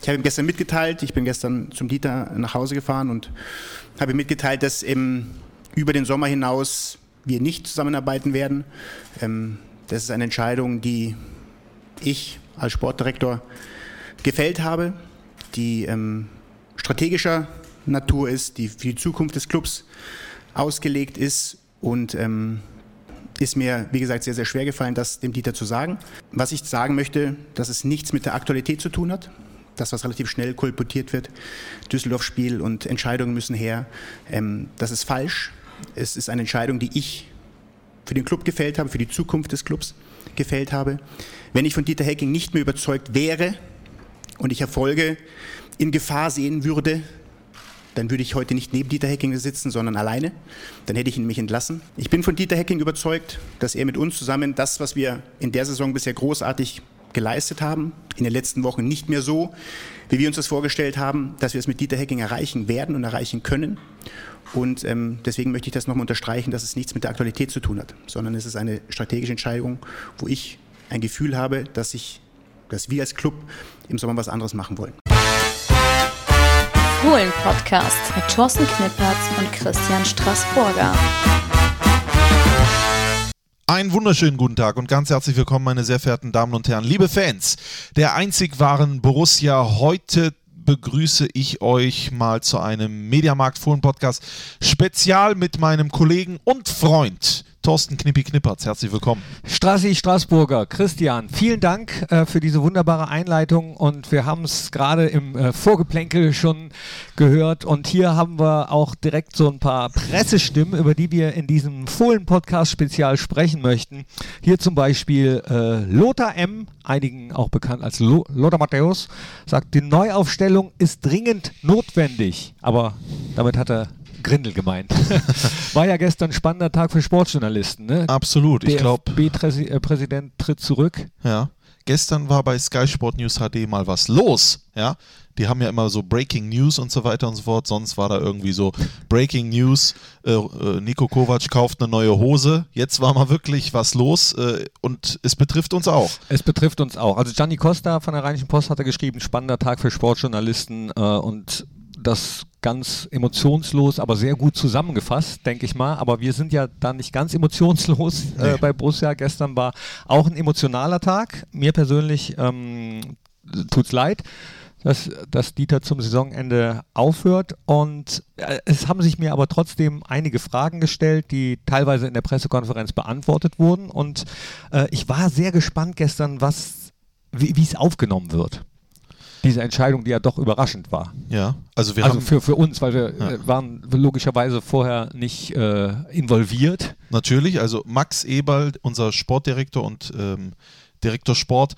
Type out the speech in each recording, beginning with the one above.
ich habe ihm gestern mitgeteilt, ich bin gestern zum Dieter nach Hause gefahren und habe ihm mitgeteilt, dass eben über den Sommer hinaus wir nicht zusammenarbeiten werden. Ähm, das ist eine Entscheidung, die ich als Sportdirektor gefällt habe, die ähm, strategischer Natur ist, die für die Zukunft des Clubs ausgelegt ist und ähm, ist mir, wie gesagt, sehr, sehr schwer gefallen, das dem Dieter zu sagen. Was ich sagen möchte, dass es nichts mit der Aktualität zu tun hat. Das, was relativ schnell kolportiert wird, Düsseldorf-Spiel und Entscheidungen müssen her, ähm, das ist falsch. Es ist eine Entscheidung, die ich für den Club gefällt habe, für die Zukunft des Clubs gefällt habe. Wenn ich von Dieter Hecking nicht mehr überzeugt wäre und ich Erfolge in Gefahr sehen würde, dann würde ich heute nicht neben Dieter Hecking sitzen, sondern alleine. Dann hätte ich ihn mich entlassen. Ich bin von Dieter Hecking überzeugt, dass er mit uns zusammen das, was wir in der Saison bisher großartig geleistet haben, in den letzten Wochen nicht mehr so, wie wir uns das vorgestellt haben, dass wir es mit Dieter Hecking erreichen werden und erreichen können. Und ähm, deswegen möchte ich das nochmal unterstreichen, dass es nichts mit der Aktualität zu tun hat, sondern es ist eine strategische Entscheidung, wo ich ein Gefühl habe, dass, ich, dass wir als Club im Sommer was anderes machen wollen. Fohlen-Podcast mit Thorsten Knippertz und Christian Straßburger. Einen wunderschönen guten Tag und ganz herzlich willkommen, meine sehr verehrten Damen und Herren, liebe Fans der einzig wahren Borussia. Heute begrüße ich euch mal zu einem Mediamarkt Fohlen Podcast Spezial mit meinem Kollegen und Freund Thorsten Knippi Knippertz. Herzlich willkommen. Strassi Straßburger, Christian, vielen Dank äh, für diese wunderbare Einleitung und wir haben es gerade im äh, Vorgeplänkel schon gehört und hier haben wir auch direkt so ein paar Pressestimmen, über die wir in diesem Fohlen-Podcast spezial sprechen möchten. Hier zum Beispiel äh, Lothar M., einigen auch bekannt als Lo Lothar Matthäus, sagt, die Neuaufstellung ist dringend notwendig, aber damit hat er Grindel gemeint. War ja gestern ein spannender Tag für Sportjournalisten. Ne? Absolut. Ich glaube. B-Präsident tritt zurück. Ja. Gestern war bei Sky Sport News HD mal was los. Ja. Die haben ja immer so Breaking News und so weiter und so fort. Sonst war da irgendwie so Breaking News. Äh, äh, Nico Kovac kauft eine neue Hose. Jetzt war mal wirklich was los äh, und es betrifft uns auch. Es betrifft uns auch. Also Gianni Costa von der Rheinischen Post hatte geschrieben, spannender Tag für Sportjournalisten äh, und das ganz emotionslos, aber sehr gut zusammengefasst, denke ich mal. Aber wir sind ja da nicht ganz emotionslos äh, nee. bei Borussia. Gestern war auch ein emotionaler Tag. Mir persönlich ähm, es leid, dass, dass Dieter zum Saisonende aufhört. Und äh, es haben sich mir aber trotzdem einige Fragen gestellt, die teilweise in der Pressekonferenz beantwortet wurden. Und äh, ich war sehr gespannt gestern, was, wie es aufgenommen wird diese Entscheidung, die ja doch überraschend war. Ja, also wir also haben für, für uns, weil wir ja. Äh, waren logischerweise vorher nicht äh, involviert. Natürlich, also Max Eberl, unser Sportdirektor und ähm, Direktor Sport,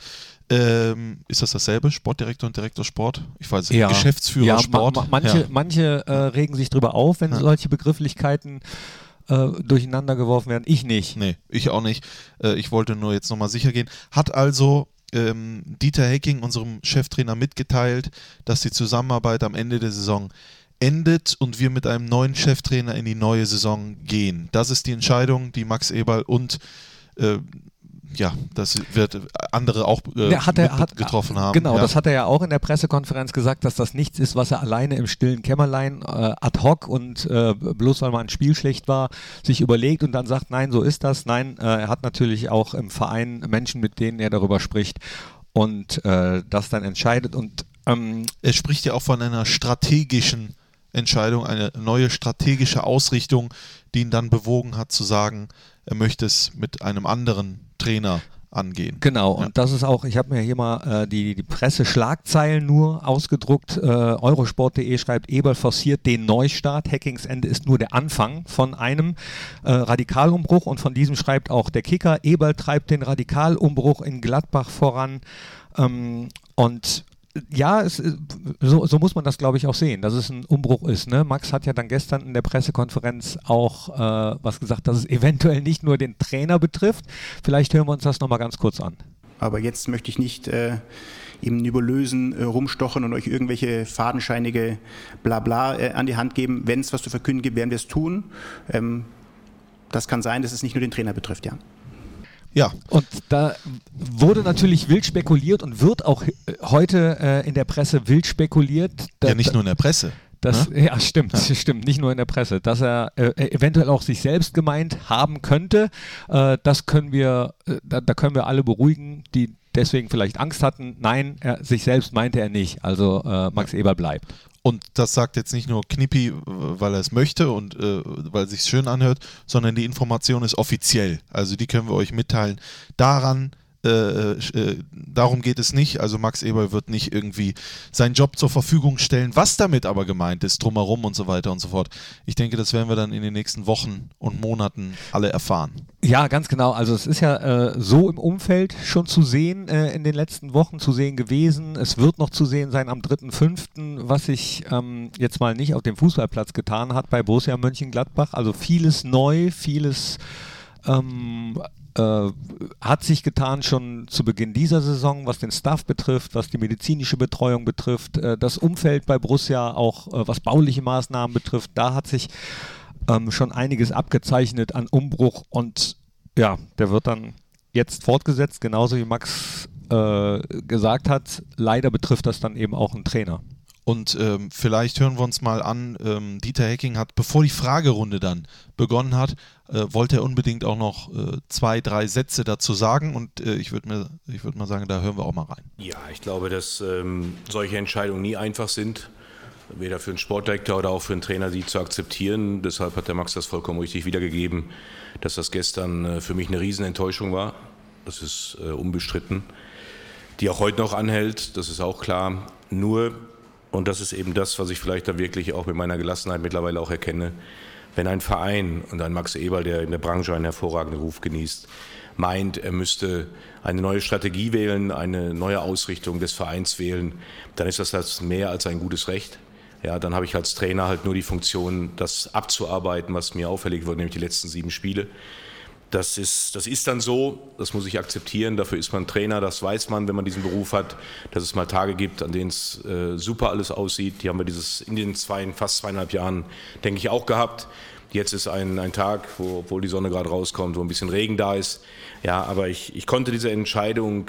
ähm, ist das dasselbe? Sportdirektor und Direktor Sport? Ich weiß nicht. Ja. Geschäftsführer ja, Sport. Ma ma manche, ja. manche äh, regen sich darüber auf, wenn solche Begrifflichkeiten äh, durcheinander geworfen werden. Ich nicht. Nee, ich auch nicht. Äh, ich wollte nur jetzt nochmal sicher gehen. Hat also ähm, Dieter Hecking, unserem Cheftrainer, mitgeteilt, dass die Zusammenarbeit am Ende der Saison endet und wir mit einem neuen Cheftrainer in die neue Saison gehen. Das ist die Entscheidung, die Max Eberl und äh, ja, das wird andere auch äh, hat er, hat, getroffen haben. Genau, ja. das hat er ja auch in der Pressekonferenz gesagt, dass das nichts ist, was er alleine im stillen Kämmerlein äh, ad hoc und äh, bloß weil mal ein Spiel schlecht war, sich überlegt und dann sagt, nein, so ist das. Nein, äh, er hat natürlich auch im Verein Menschen, mit denen er darüber spricht und äh, das dann entscheidet. Und ähm, er spricht ja auch von einer strategischen Entscheidung, eine neue strategische Ausrichtung, die ihn dann bewogen hat zu sagen, er möchte es mit einem anderen Trainer angehen. Genau, ja. und das ist auch, ich habe mir hier mal äh, die, die Presse-Schlagzeilen nur ausgedruckt. Äh, Eurosport.de schreibt, Eberl forciert den Neustart. Hackingsende ist nur der Anfang von einem äh, Radikalumbruch und von diesem schreibt auch der Kicker, Eberl treibt den Radikalumbruch in Gladbach voran. Ähm, und ja, es, so, so, muss man das, glaube ich, auch sehen, dass es ein Umbruch ist. Ne? Max hat ja dann gestern in der Pressekonferenz auch äh, was gesagt, dass es eventuell nicht nur den Trainer betrifft. Vielleicht hören wir uns das nochmal ganz kurz an. Aber jetzt möchte ich nicht äh, im Nebulösen äh, rumstochen und euch irgendwelche fadenscheinige Blabla äh, an die Hand geben. Wenn es was zu verkünden gibt, werden wir es tun. Ähm, das kann sein, dass es nicht nur den Trainer betrifft, ja. Ja. Und da wurde natürlich wild spekuliert und wird auch äh, heute äh, in der Presse wild spekuliert. ja, nicht nur in der Presse. Das, ja? Ne? ja, stimmt, ja. stimmt, nicht nur in der Presse, dass er äh, eventuell auch sich selbst gemeint haben könnte. Äh, das können wir, äh, da, da, können wir alle beruhigen, die deswegen vielleicht Angst hatten. Nein, er, sich selbst meinte er nicht. Also äh, Max Eber bleibt. Und das sagt jetzt nicht nur Knippi, weil er es möchte und äh, weil es sich schön anhört, sondern die Information ist offiziell. Also die können wir euch mitteilen. Daran äh, äh, darum geht es nicht. Also Max Eberl wird nicht irgendwie seinen Job zur Verfügung stellen. Was damit aber gemeint ist, drumherum und so weiter und so fort. Ich denke, das werden wir dann in den nächsten Wochen und Monaten alle erfahren. Ja, ganz genau. Also es ist ja äh, so im Umfeld schon zu sehen äh, in den letzten Wochen zu sehen gewesen. Es wird noch zu sehen sein am 3.5., was sich ähm, jetzt mal nicht auf dem Fußballplatz getan hat bei Borussia Mönchengladbach. Also vieles neu, vieles ähm, äh, hat sich getan schon zu Beginn dieser Saison, was den Staff betrifft, was die medizinische Betreuung betrifft, äh, das Umfeld bei Borussia, auch äh, was bauliche Maßnahmen betrifft. Da hat sich ähm, schon einiges abgezeichnet an Umbruch und ja, der wird dann jetzt fortgesetzt, genauso wie Max äh, gesagt hat. Leider betrifft das dann eben auch einen Trainer. Und ähm, vielleicht hören wir uns mal an, ähm, Dieter Hecking hat, bevor die Fragerunde dann begonnen hat, äh, wollte er unbedingt auch noch äh, zwei, drei Sätze dazu sagen. Und äh, ich würde würd mal sagen, da hören wir auch mal rein. Ja, ich glaube, dass ähm, solche Entscheidungen nie einfach sind. Weder für einen Sportdirektor oder auch für einen Trainer, die zu akzeptieren. Deshalb hat der Max das vollkommen richtig wiedergegeben, dass das gestern äh, für mich eine Riesenenttäuschung war. Das ist äh, unbestritten. Die auch heute noch anhält, das ist auch klar. Nur und das ist eben das, was ich vielleicht da wirklich auch mit meiner Gelassenheit mittlerweile auch erkenne. Wenn ein Verein und ein Max Eberl, der in der Branche einen hervorragenden Ruf genießt, meint, er müsste eine neue Strategie wählen, eine neue Ausrichtung des Vereins wählen, dann ist das, das mehr als ein gutes Recht. Ja, dann habe ich als Trainer halt nur die Funktion, das abzuarbeiten, was mir auffällig wurde, nämlich die letzten sieben Spiele. Das ist, das ist dann so, das muss ich akzeptieren. Dafür ist man Trainer, das weiß man, wenn man diesen Beruf hat, dass es mal Tage gibt, an denen es äh, super alles aussieht. Die haben wir dieses in den zwei, fast zweieinhalb Jahren, denke ich, auch gehabt. Jetzt ist ein, ein Tag, wo, obwohl die Sonne gerade rauskommt, wo ein bisschen Regen da ist. Ja, aber ich, ich konnte diese Entscheidung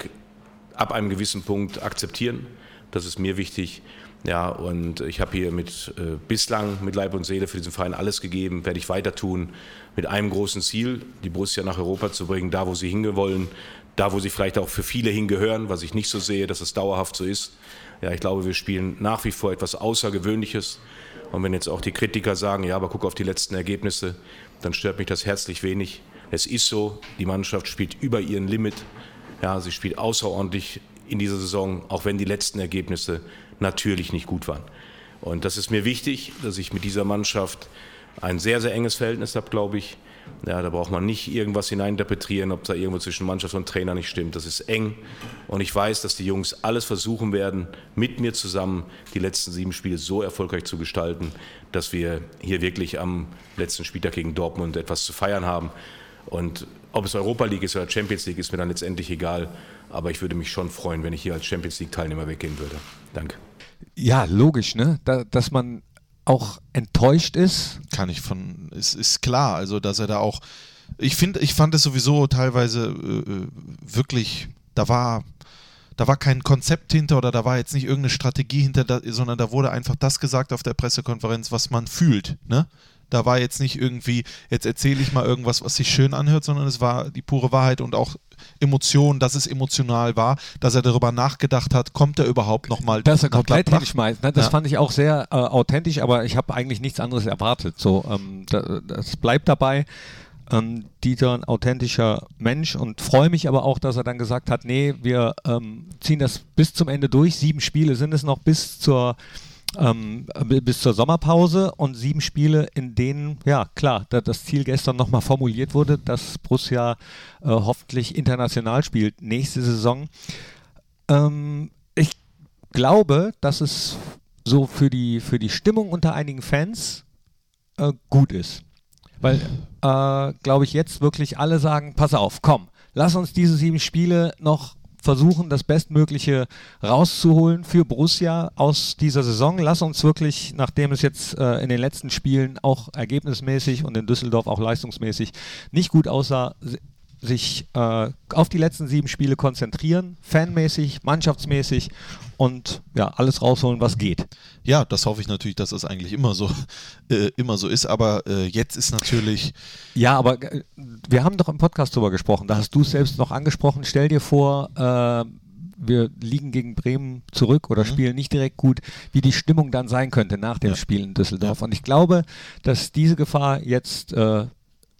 ab einem gewissen Punkt akzeptieren. Das ist mir wichtig. Ja, und ich habe hier mit äh, bislang mit Leib und Seele für diesen Verein alles gegeben, werde ich weiter tun, mit einem großen Ziel, die Borussia nach Europa zu bringen, da wo sie hingewollen, da wo sie vielleicht auch für viele hingehören, was ich nicht so sehe, dass es dauerhaft so ist. Ja, ich glaube, wir spielen nach wie vor etwas Außergewöhnliches. Und wenn jetzt auch die Kritiker sagen, ja, aber guck auf die letzten Ergebnisse, dann stört mich das herzlich wenig. Es ist so, die Mannschaft spielt über ihren Limit. Ja, sie spielt außerordentlich in dieser Saison, auch wenn die letzten Ergebnisse natürlich nicht gut waren. Und das ist mir wichtig, dass ich mit dieser Mannschaft ein sehr, sehr enges Verhältnis habe, glaube ich. Ja, da braucht man nicht irgendwas hineininterpretieren, ob da irgendwo zwischen Mannschaft und Trainer nicht stimmt. Das ist eng. Und ich weiß, dass die Jungs alles versuchen werden, mit mir zusammen die letzten sieben Spiele so erfolgreich zu gestalten, dass wir hier wirklich am letzten Spieltag gegen Dortmund etwas zu feiern haben. Und ob es Europa League ist oder Champions League, ist mir dann letztendlich egal. Aber ich würde mich schon freuen, wenn ich hier als Champions League-Teilnehmer weggehen würde. Danke. Ja, logisch, ne? Da, dass man auch enttäuscht ist. Kann ich von, ist, ist klar, also dass er da auch, ich finde, ich fand es sowieso teilweise äh, wirklich, da war, da war kein Konzept hinter oder da war jetzt nicht irgendeine Strategie hinter, sondern da wurde einfach das gesagt auf der Pressekonferenz, was man fühlt, ne? Da war jetzt nicht irgendwie, jetzt erzähle ich mal irgendwas, was sich schön anhört, sondern es war die pure Wahrheit und auch Emotionen, dass es emotional war, dass er darüber nachgedacht hat, kommt er überhaupt nochmal Dass er komplett hinschmeißt. Ne? Das ja. fand ich auch sehr äh, authentisch, aber ich habe eigentlich nichts anderes erwartet. So, ähm, da, das bleibt dabei. Ähm, Dieter ein authentischer Mensch und freue mich aber auch, dass er dann gesagt hat, nee, wir ähm, ziehen das bis zum Ende durch. Sieben Spiele sind es noch bis zur ähm, bis zur Sommerpause und sieben Spiele, in denen, ja klar, da das Ziel gestern nochmal formuliert wurde, dass Borussia äh, hoffentlich international spielt nächste Saison. Ähm, ich glaube, dass es so für die, für die Stimmung unter einigen Fans äh, gut ist. Weil, äh, glaube ich, jetzt wirklich alle sagen, pass auf, komm, lass uns diese sieben Spiele noch versuchen, das Bestmögliche rauszuholen für Borussia aus dieser Saison. Lass uns wirklich, nachdem es jetzt äh, in den letzten Spielen auch ergebnismäßig und in Düsseldorf auch leistungsmäßig nicht gut aussah, sich äh, auf die letzten sieben Spiele konzentrieren, fanmäßig, mannschaftsmäßig und ja, alles rausholen, was geht. Ja, das hoffe ich natürlich, dass das eigentlich immer so, äh, immer so ist, aber äh, jetzt ist natürlich. Ja, aber äh, wir haben doch im Podcast drüber gesprochen, da hast du es selbst noch angesprochen. Stell dir vor, äh, wir liegen gegen Bremen zurück oder mhm. spielen nicht direkt gut, wie die Stimmung dann sein könnte nach dem ja. Spiel in Düsseldorf. Ja. Und ich glaube, dass diese Gefahr jetzt äh,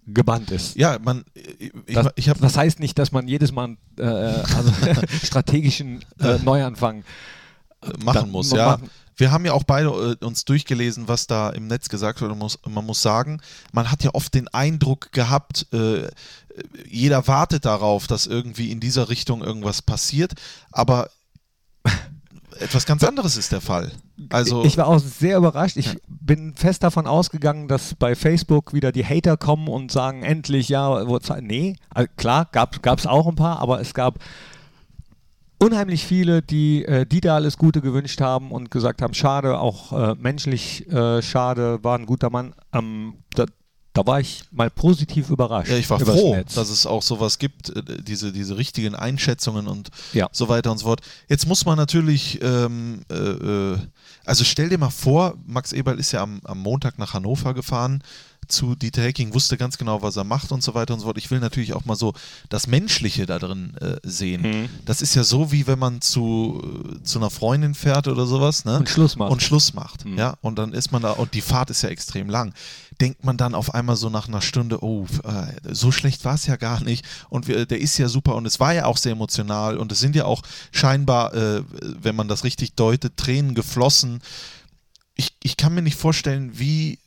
gebannt ist. Ja, man, ich, das, ich das heißt nicht, dass man jedes Mal äh, also strategischen äh, Neuanfang äh, machen muss. Ja, machen. wir haben ja auch beide äh, uns durchgelesen, was da im Netz gesagt. Man muss, man muss sagen, man hat ja oft den Eindruck gehabt, äh, jeder wartet darauf, dass irgendwie in dieser Richtung irgendwas passiert, aber etwas ganz anderes ist der Fall. Also ich war auch sehr überrascht. Ich bin fest davon ausgegangen, dass bei Facebook wieder die Hater kommen und sagen, endlich, ja, nee, also klar, gab es auch ein paar, aber es gab unheimlich viele, die äh, Dieter alles Gute gewünscht haben und gesagt haben, schade, auch äh, menschlich äh, schade, war ein guter Mann. Ähm, da, da war ich mal positiv überrascht. Ja, ich war froh, dass es auch sowas gibt, äh, diese, diese richtigen Einschätzungen und ja. so weiter und so fort. Jetzt muss man natürlich, ähm, äh, äh also stell dir mal vor, Max Eberl ist ja am, am Montag nach Hannover gefahren zu Dieter Hecking, wusste ganz genau, was er macht und so weiter und so fort. Ich will natürlich auch mal so das Menschliche da drin äh, sehen. Mhm. Das ist ja so, wie wenn man zu, äh, zu einer Freundin fährt oder sowas, ne? Und Schluss macht. Und Schluss macht, mhm. ja. Und dann ist man da, und die Fahrt ist ja extrem lang. Denkt man dann auf einmal so nach einer Stunde, oh, äh, so schlecht war es ja gar nicht. Und wir, der ist ja super und es war ja auch sehr emotional und es sind ja auch scheinbar, äh, wenn man das richtig deutet, Tränen geflossen. Ich, ich kann mir nicht vorstellen, wie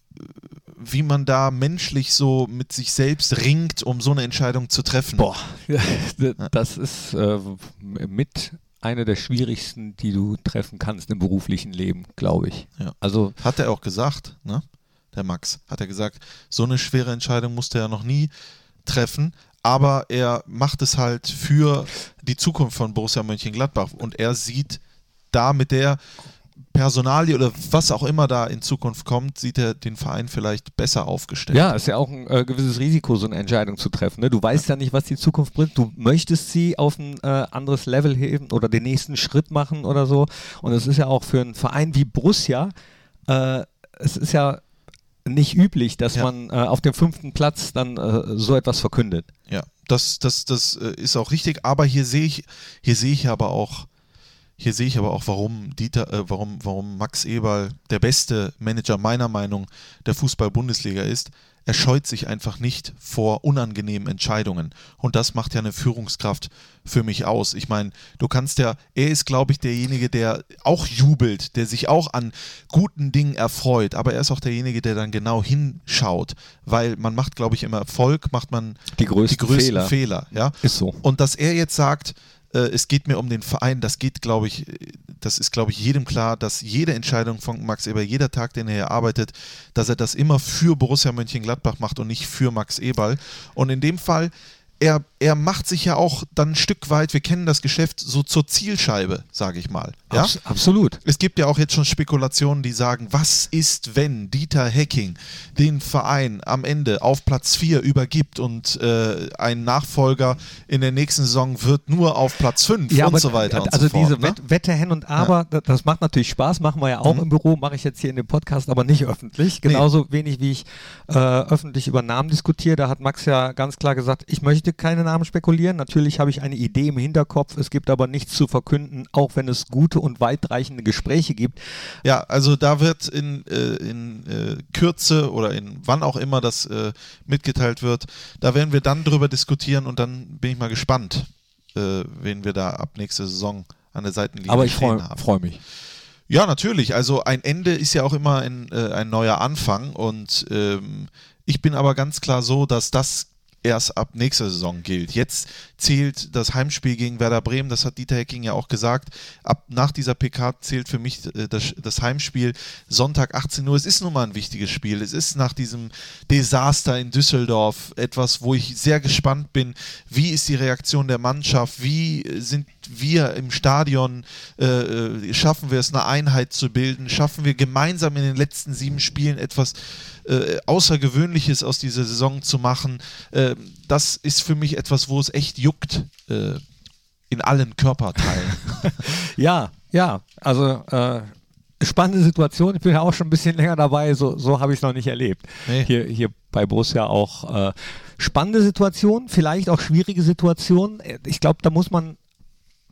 wie man da menschlich so mit sich selbst ringt, um so eine Entscheidung zu treffen. Boah, das ist äh, mit einer der schwierigsten, die du treffen kannst im beruflichen Leben, glaube ich. Ja. Also hat er auch gesagt, ne? Der Max hat er gesagt, so eine schwere Entscheidung musste er noch nie treffen, aber er macht es halt für die Zukunft von Borussia Mönchengladbach und er sieht da mit der Personalie oder was auch immer da in Zukunft kommt, sieht er den Verein vielleicht besser aufgestellt. Ja, ist ja auch ein äh, gewisses Risiko, so eine Entscheidung zu treffen. Ne? Du weißt ja. ja. nicht, was die Zukunft bringt. Du möchtest sie auf ein äh, anderes Level heben oder den nächsten Schritt machen oder so. Und es ist ja auch für einen Verein wie Borussia, äh, es ist ja nicht üblich, dass ja. man äh, auf dem fünften Platz dann äh, so etwas verkündet. Ja, das, das, das äh, ist auch richtig. Aber hier sehe ich, hier sehe ich aber auch hier sehe ich aber auch, warum Dieter, äh, warum, warum Max Eberl der beste Manager meiner Meinung der Fußball-Bundesliga ist. Er scheut sich einfach nicht vor unangenehmen Entscheidungen. Und das macht ja eine Führungskraft für mich aus. Ich meine, du kannst ja, er ist, glaube ich, derjenige, der auch jubelt, der sich auch an guten Dingen erfreut, aber er ist auch derjenige, der dann genau hinschaut, weil man macht, glaube ich, im Erfolg macht man die größten, die größten Fehler. Fehler ja? Ist so. Und dass er jetzt sagt, es geht mir um den Verein. Das geht, glaube ich, das ist, glaube ich, jedem klar, dass jede Entscheidung von Max Eberl, jeder Tag, den er hier arbeitet, dass er das immer für Borussia Mönchengladbach macht und nicht für Max Eberl. Und in dem Fall er, er macht sich ja auch dann ein Stück weit, wir kennen das Geschäft, so zur Zielscheibe, sage ich mal. Ja? Abs absolut. Es gibt ja auch jetzt schon Spekulationen, die sagen, was ist, wenn Dieter Hecking den Verein am Ende auf Platz 4 übergibt und äh, ein Nachfolger in der nächsten Saison wird nur auf Platz 5 ja, und so weiter und also so fort. Also diese ne? Wette hin und aber, ja. das macht natürlich Spaß, machen wir ja auch mhm. im Büro, mache ich jetzt hier in dem Podcast, aber nicht öffentlich. Genauso nee. wenig wie ich äh, öffentlich über Namen diskutiere. Da hat Max ja ganz klar gesagt, ich möchte möchte keine Namen spekulieren. Natürlich habe ich eine Idee im Hinterkopf. Es gibt aber nichts zu verkünden, auch wenn es gute und weitreichende Gespräche gibt. Ja, also da wird in, äh, in äh, Kürze oder in wann auch immer das äh, mitgeteilt wird, da werden wir dann drüber diskutieren und dann bin ich mal gespannt, äh, wen wir da ab nächste Saison an der Seitenlinie aber ich freue freu mich. Ja, natürlich. Also ein Ende ist ja auch immer ein, äh, ein neuer Anfang und ähm, ich bin aber ganz klar so, dass das erst ab nächster Saison gilt. Jetzt zählt das Heimspiel gegen Werder Bremen, das hat Dieter Hecking ja auch gesagt. Ab nach dieser PK zählt für mich äh, das, das, Heimspiel Sonntag 18 Uhr. Es ist nun mal ein wichtiges Spiel. Es ist nach diesem Desaster in Düsseldorf etwas, wo ich sehr gespannt bin. Wie ist die Reaktion der Mannschaft? Wie sind wir im Stadion? Äh, äh schaffen wir es, eine Einheit zu bilden? Schaffen wir gemeinsam in den letzten sieben Spielen etwas äh, Außergewöhnliches aus dieser Saison zu machen? Äh, das ist für mich etwas, wo es echt juckt äh, in allen Körperteilen. ja, ja, also äh, spannende Situation. Ich bin ja auch schon ein bisschen länger dabei, so, so habe ich es noch nicht erlebt. Nee. Hier, hier bei Borussia auch äh, spannende Situation, vielleicht auch schwierige Situation. Ich glaube, da muss man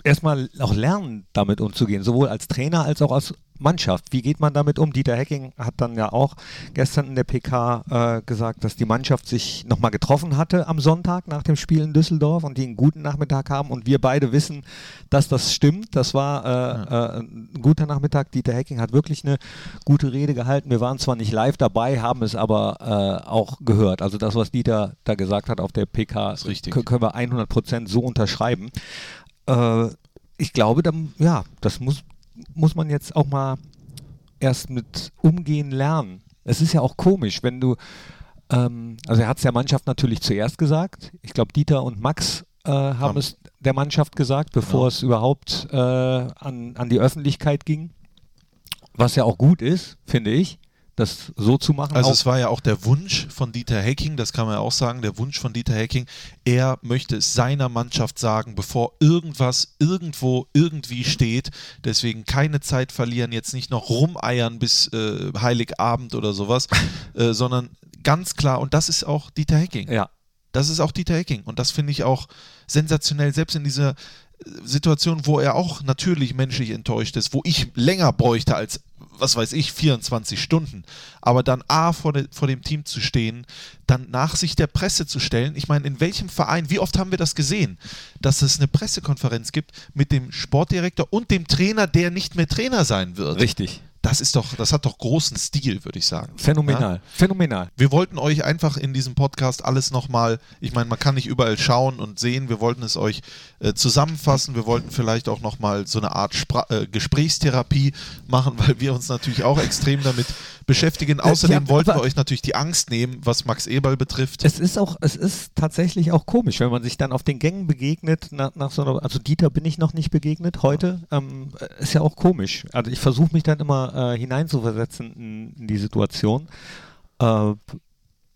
erstmal auch lernen, damit umzugehen, sowohl als Trainer als auch als Mannschaft. Wie geht man damit um? Dieter Hecking hat dann ja auch gestern in der PK äh, gesagt, dass die Mannschaft sich nochmal getroffen hatte am Sonntag nach dem Spiel in Düsseldorf und die einen guten Nachmittag haben und wir beide wissen, dass das stimmt. Das war äh, äh, ein guter Nachmittag. Dieter Hecking hat wirklich eine gute Rede gehalten. Wir waren zwar nicht live dabei, haben es aber äh, auch gehört. Also das, was Dieter da gesagt hat auf der PK, können wir 100 Prozent so unterschreiben. Äh, ich glaube, dann, ja, das muss, muss man jetzt auch mal erst mit umgehen lernen. Es ist ja auch komisch, wenn du, ähm, also er hat es der Mannschaft natürlich zuerst gesagt. Ich glaube, Dieter und Max äh, haben Ham. es der Mannschaft gesagt, bevor ja. es überhaupt äh, an, an die Öffentlichkeit ging. Was ja auch gut ist, finde ich das so zu machen. Also es war ja auch der Wunsch von Dieter Hecking, das kann man ja auch sagen, der Wunsch von Dieter Hecking, er möchte es seiner Mannschaft sagen, bevor irgendwas irgendwo irgendwie steht. Deswegen keine Zeit verlieren, jetzt nicht noch rumeiern bis äh, Heiligabend oder sowas, äh, sondern ganz klar, und das ist auch Dieter Hecking. Ja. Das ist auch Dieter Hecking und das finde ich auch sensationell, selbst in dieser Situation, wo er auch natürlich menschlich enttäuscht ist, wo ich länger bräuchte als, was weiß ich, 24 Stunden. Aber dann A, vor, de, vor dem Team zu stehen, dann nach sich der Presse zu stellen. Ich meine, in welchem Verein, wie oft haben wir das gesehen, dass es eine Pressekonferenz gibt mit dem Sportdirektor und dem Trainer, der nicht mehr Trainer sein wird? Richtig das ist doch, das hat doch großen Stil, würde ich sagen. Phänomenal, ja? phänomenal. Wir wollten euch einfach in diesem Podcast alles nochmal, ich meine, man kann nicht überall schauen und sehen, wir wollten es euch äh, zusammenfassen, wir wollten vielleicht auch nochmal so eine Art Spra äh, Gesprächstherapie machen, weil wir uns natürlich auch extrem damit beschäftigen. Äh, Außerdem ja, wollten wir euch natürlich die Angst nehmen, was Max Eberl betrifft. Es ist auch, es ist tatsächlich auch komisch, wenn man sich dann auf den Gängen begegnet, nach, nach so einer, also Dieter bin ich noch nicht begegnet heute, ähm, ist ja auch komisch. Also ich versuche mich dann immer äh, hineinzuversetzen in, in, die Situation äh,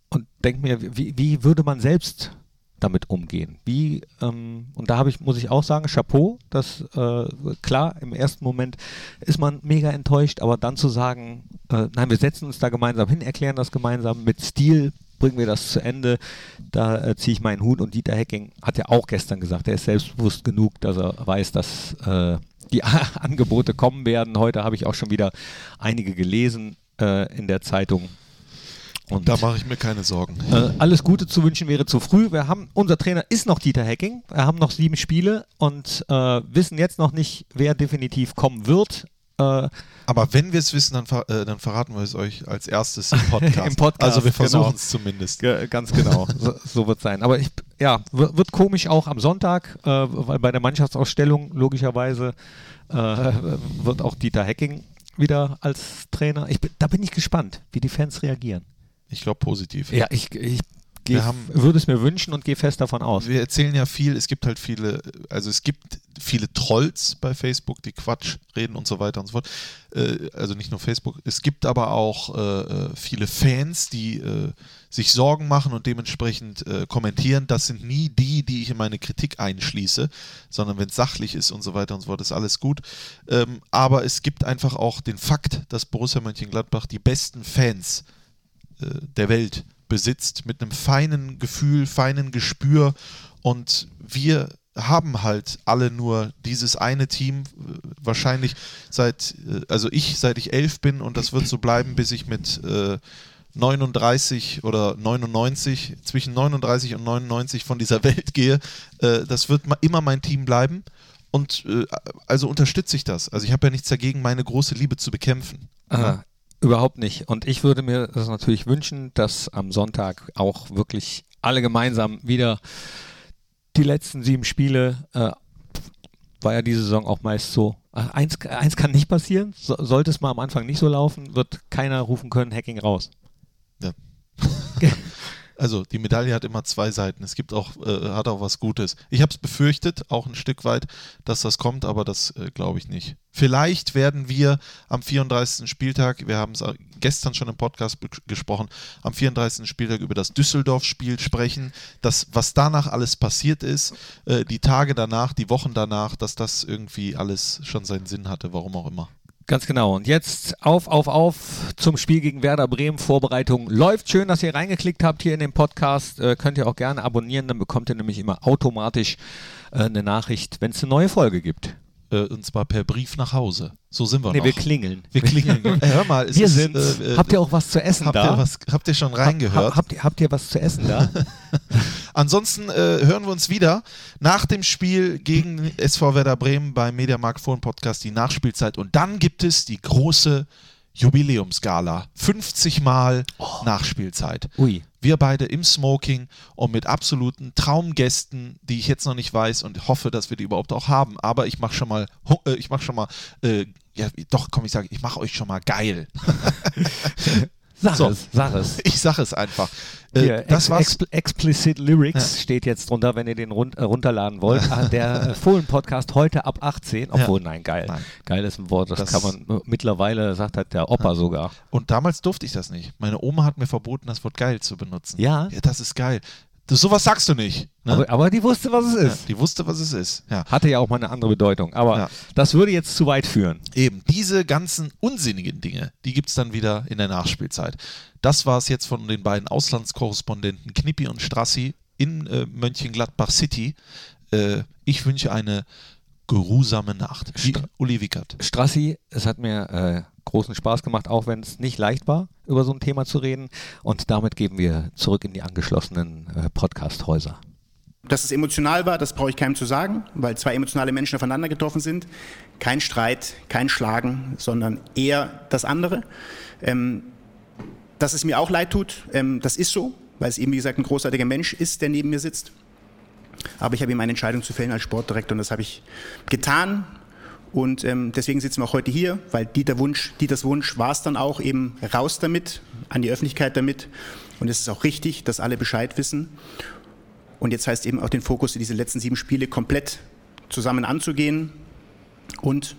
und denke mir, wie, wie, würde man selbst damit umgehen? Wie, ähm, und da habe ich, muss ich auch sagen, Chapeau, dass äh, klar, im ersten Moment ist man mega enttäuscht, aber dann zu sagen, äh, nein, wir setzen uns da gemeinsam hin, erklären das gemeinsam mit Stil, bringen wir das zu Ende. Da äh, ziehe ich meinen Hut und Dieter Hecking hat ja auch gestern gesagt, er ist selbstbewusst genug, dass er weiß, dass äh, die Angebote kommen werden. Heute habe ich auch schon wieder einige gelesen äh, in der Zeitung. Und da mache ich mir keine Sorgen. Äh, alles Gute zu wünschen wäre zu früh. Wir haben, unser Trainer ist noch Dieter Hecking. Wir haben noch sieben Spiele und äh, wissen jetzt noch nicht, wer definitiv kommen wird. Äh, Aber wenn wir es wissen, dann, ver äh, dann, verraten wir es euch als erstes im Podcast. Im Podcast also wir versuchen es genau. zumindest. G ganz genau, so, so wird es sein. Aber ich, ja, wird komisch auch am Sonntag, äh, weil bei der Mannschaftsausstellung logischerweise wird auch Dieter Hecking wieder als Trainer. Ich, da bin ich gespannt, wie die Fans reagieren. Ich glaube positiv. Ja, ich, ich Geh, würde es mir wünschen und gehe fest davon aus. Wir erzählen ja viel, es gibt halt viele, also es gibt viele Trolls bei Facebook, die Quatsch reden und so weiter und so fort. Äh, also nicht nur Facebook. Es gibt aber auch äh, äh viele Fans, die äh, sich Sorgen machen und dementsprechend äh, kommentieren. Das sind nie die, die ich in meine Kritik einschließe, sondern wenn es sachlich ist und so weiter und so fort, ist alles gut. Ähm, aber es gibt einfach auch den Fakt, dass Borussia Mönchengladbach die besten Fans äh, der Welt besitzt, mit einem feinen Gefühl, feinen Gespür. Und wir haben halt alle nur dieses eine Team, wahrscheinlich seit, äh, also ich, seit ich elf bin und das wird so bleiben, bis ich mit äh, 39 oder 99, zwischen 39 und 99 von dieser Welt gehe. Äh, das wird immer mein Team bleiben. Und äh, also unterstütze ich das. Also ich habe ja nichts dagegen, meine große Liebe zu bekämpfen. Aha. Überhaupt nicht. Und ich würde mir das natürlich wünschen, dass am Sonntag auch wirklich alle gemeinsam wieder die letzten sieben Spiele, äh, war ja diese Saison auch meist so. Äh, eins, eins kann nicht passieren. So, sollte es mal am Anfang nicht so laufen, wird keiner rufen können, Hacking raus. Also die Medaille hat immer zwei Seiten. Es gibt auch, äh, hat auch was Gutes. Ich habe es befürchtet, auch ein Stück weit, dass das kommt, aber das äh, glaube ich nicht. Vielleicht werden wir am 34. Spieltag, wir haben es gestern schon im Podcast gesprochen, am 34. Spieltag über das Düsseldorf-Spiel sprechen, das, was danach alles passiert ist, äh, die Tage danach, die Wochen danach, dass das irgendwie alles schon seinen Sinn hatte, warum auch immer. Ganz genau. Und jetzt auf, auf, auf zum Spiel gegen Werder Bremen. Vorbereitung läuft. Schön, dass ihr reingeklickt habt hier in den Podcast. Äh, könnt ihr auch gerne abonnieren, dann bekommt ihr nämlich immer automatisch äh, eine Nachricht, wenn es eine neue Folge gibt. Äh, und zwar per Brief nach Hause. So sind wir nee, noch. wir klingeln. Wir klingeln. äh, hör mal. wir sind. Äh, habt ihr auch was zu essen habt da? Ihr was, habt ihr schon reingehört? Ha, habt, ihr, habt ihr was zu essen da? Ansonsten äh, hören wir uns wieder nach dem Spiel gegen SV Werder Bremen beim Mediamarkt Fohlen Podcast die Nachspielzeit. Und dann gibt es die große Jubiläumsgala. 50 Mal oh. Nachspielzeit. Ui. Wir beide im Smoking und mit absoluten Traumgästen, die ich jetzt noch nicht weiß und hoffe, dass wir die überhaupt auch haben. Aber ich mache schon mal, äh, ich mache schon mal, äh, ja, doch, komm, ich sage, ich mache euch schon mal geil. Sag so, es, sag es. Ich sag es einfach. Äh, Hier, das ex, ex, Explicit Lyrics ja. steht jetzt drunter, wenn ihr den run äh, runterladen wollt. Ah, der äh, Fohlen-Podcast heute ab 18. Obwohl, ja. nein, geil. Nein. Geil ist ein Wort, das, das, kann man mittlerweile, sagt halt der Opa ja. sogar. Und damals durfte ich das nicht. Meine Oma hat mir verboten, das Wort geil zu benutzen. Ja? Ja, das ist geil. Das, sowas sagst du nicht. Ne? Aber, aber, die wusste, was es ist. Ja, die wusste, was es ist. Ja. Hatte ja auch mal eine andere Bedeutung. Aber ja. das würde jetzt zu weit führen. Eben, diese ganzen unsinnigen Dinge, die gibt es dann wieder in der Nachspielzeit. Das war es jetzt von den beiden Auslandskorrespondenten Knippi und Strassi in äh, Mönchengladbach City. Äh, ich wünsche eine geruhsame Nacht. St Uli Wickert. Strassi, es hat mir äh, großen Spaß gemacht, auch wenn es nicht leicht war, über so ein Thema zu reden. Und damit geben wir zurück in die angeschlossenen äh, Podcast-Häuser. Dass es emotional war, das brauche ich keinem zu sagen, weil zwei emotionale Menschen aufeinander getroffen sind. Kein Streit, kein Schlagen, sondern eher das andere. Ähm, dass es mir auch leid tut, ähm, das ist so, weil es eben, wie gesagt, ein großartiger Mensch ist, der neben mir sitzt. Aber ich habe ihm eine Entscheidung zu fällen als Sportdirektor und das habe ich getan und ähm, deswegen sitzen wir auch heute hier, weil Dieter Wunsch, Dieters Wunsch war es dann auch eben raus damit, an die Öffentlichkeit damit. Und es ist auch richtig, dass alle Bescheid wissen. Und jetzt heißt eben auch den Fokus in diese letzten sieben Spiele komplett zusammen anzugehen und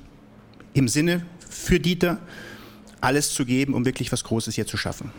im Sinne für Dieter alles zu geben, um wirklich was Großes hier zu schaffen.